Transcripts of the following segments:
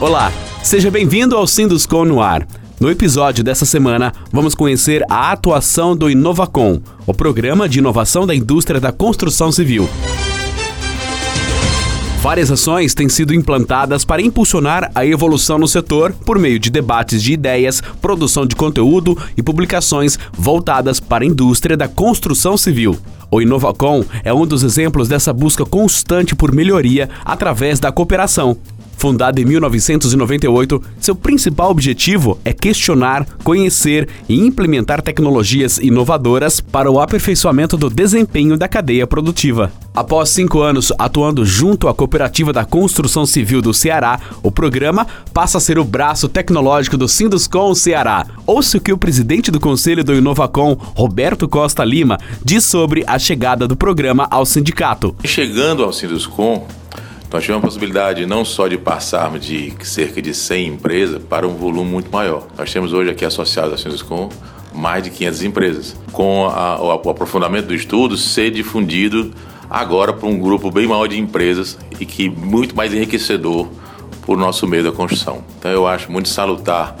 Olá, seja bem-vindo ao Sinduscom no ar. No episódio dessa semana, vamos conhecer a atuação do Inovacom, o programa de inovação da indústria da construção civil. Várias ações têm sido implantadas para impulsionar a evolução no setor por meio de debates de ideias, produção de conteúdo e publicações voltadas para a indústria da construção civil. O Inovacom é um dos exemplos dessa busca constante por melhoria através da cooperação. Fundado em 1998, seu principal objetivo é questionar, conhecer e implementar tecnologias inovadoras para o aperfeiçoamento do desempenho da cadeia produtiva. Após cinco anos atuando junto à Cooperativa da Construção Civil do Ceará, o programa passa a ser o braço tecnológico do Sinduscom Ceará. Ouça o que o presidente do Conselho do Inovacom, Roberto Costa Lima, diz sobre a chegada do programa ao sindicato. Chegando ao Sinduscom, nós tivemos a possibilidade não só de passarmos de cerca de 100 empresas para um volume muito maior. Nós temos hoje aqui associados a Sinduscom mais de 500 empresas, com a, o aprofundamento do estudo ser difundido agora para um grupo bem maior de empresas e que muito mais enriquecedor para o nosso meio da construção. Então eu acho muito salutar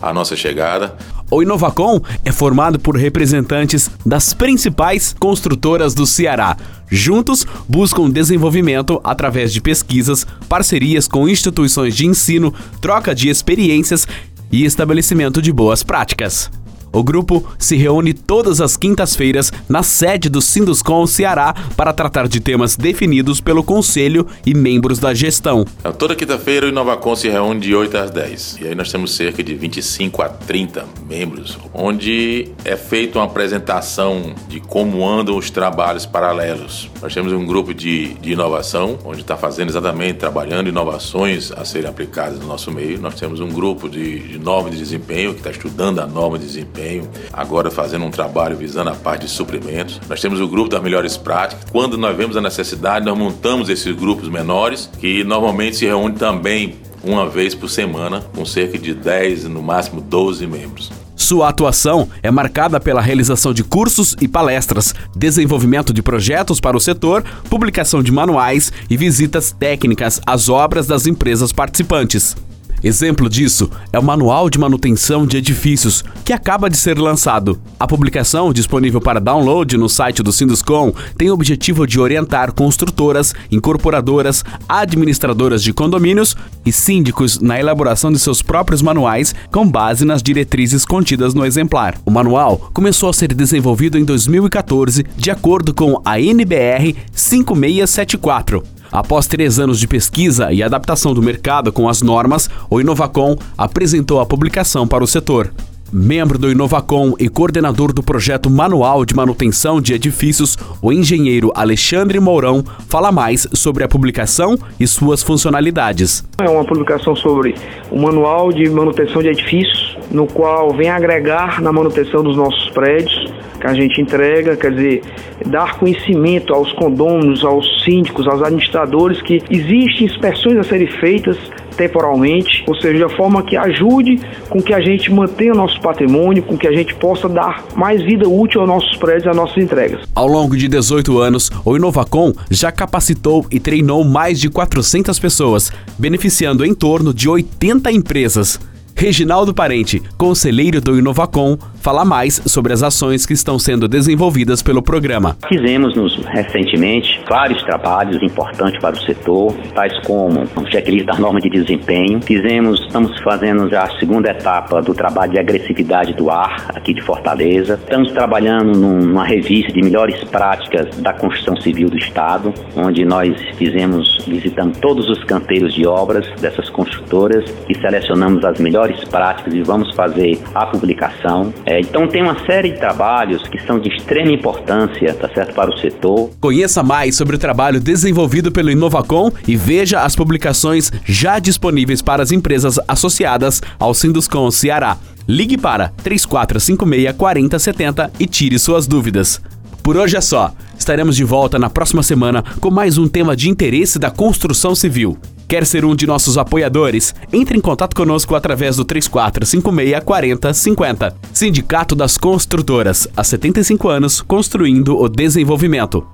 a nossa chegada. O Inovacom é formado por representantes das principais construtoras do Ceará. Juntos, buscam desenvolvimento através de pesquisas, parcerias com instituições de ensino, troca de experiências e estabelecimento de boas práticas. O grupo se reúne todas as quintas-feiras na sede do Sinduscom Ceará para tratar de temas definidos pelo conselho e membros da gestão. Então, toda quinta-feira o Inovacom se reúne de 8 às 10. E aí nós temos cerca de 25 a 30 membros, onde é feita uma apresentação de como andam os trabalhos paralelos. Nós temos um grupo de, de inovação, onde está fazendo exatamente, trabalhando inovações a serem aplicadas no nosso meio. Nós temos um grupo de, de norma de desempenho, que está estudando a norma de desempenho agora fazendo um trabalho visando a parte de suprimentos. Nós temos o grupo das melhores práticas. Quando nós vemos a necessidade, nós montamos esses grupos menores, que normalmente se reúnem também uma vez por semana, com cerca de 10, no máximo 12 membros. Sua atuação é marcada pela realização de cursos e palestras, desenvolvimento de projetos para o setor, publicação de manuais e visitas técnicas às obras das empresas participantes. Exemplo disso é o Manual de Manutenção de Edifícios, que acaba de ser lançado. A publicação, disponível para download no site do Sinduscom, tem o objetivo de orientar construtoras, incorporadoras, administradoras de condomínios e síndicos na elaboração de seus próprios manuais com base nas diretrizes contidas no exemplar. O manual começou a ser desenvolvido em 2014 de acordo com a NBR 5674 Após três anos de pesquisa e adaptação do mercado com as normas, o Inovacom apresentou a publicação para o setor. Membro do Inovacom e coordenador do projeto Manual de Manutenção de Edifícios, o engenheiro Alexandre Mourão fala mais sobre a publicação e suas funcionalidades. É uma publicação sobre o Manual de Manutenção de Edifícios, no qual vem agregar na manutenção dos nossos prédios que a gente entrega, quer dizer, dar conhecimento aos condôminos, aos síndicos, aos administradores que existem inspeções a serem feitas temporalmente, ou seja, de forma que ajude com que a gente mantenha o nosso patrimônio, com que a gente possa dar mais vida útil aos nossos prédios, às nossas entregas. Ao longo de 18 anos, o Inovacom já capacitou e treinou mais de 400 pessoas, beneficiando em torno de 80 empresas. Reginaldo Parente, conselheiro do Inovacom, fala mais sobre as ações que estão sendo desenvolvidas pelo programa. Fizemos nos, recentemente vários trabalhos importantes para o setor, tais como o checklist da norma de desempenho. Fizemos, estamos fazendo já a segunda etapa do trabalho de agressividade do ar aqui de Fortaleza. Estamos trabalhando numa revista de melhores práticas da construção civil do Estado, onde nós fizemos, visitamos todos os canteiros de obras dessas construtoras e selecionamos as melhores práticas e vamos fazer a publicação. É, então tem uma série de trabalhos que são de extrema importância, tá certo, para o setor. Conheça mais sobre o trabalho desenvolvido pelo Inovacom e veja as publicações já disponíveis para as empresas associadas ao Sinduscom Ceará. Ligue para 3456 4070 e tire suas dúvidas. Por hoje é só. Estaremos de volta na próxima semana com mais um tema de interesse da construção civil. Quer ser um de nossos apoiadores? Entre em contato conosco através do 3456 4050. Sindicato das Construtoras, há 75 anos construindo o desenvolvimento.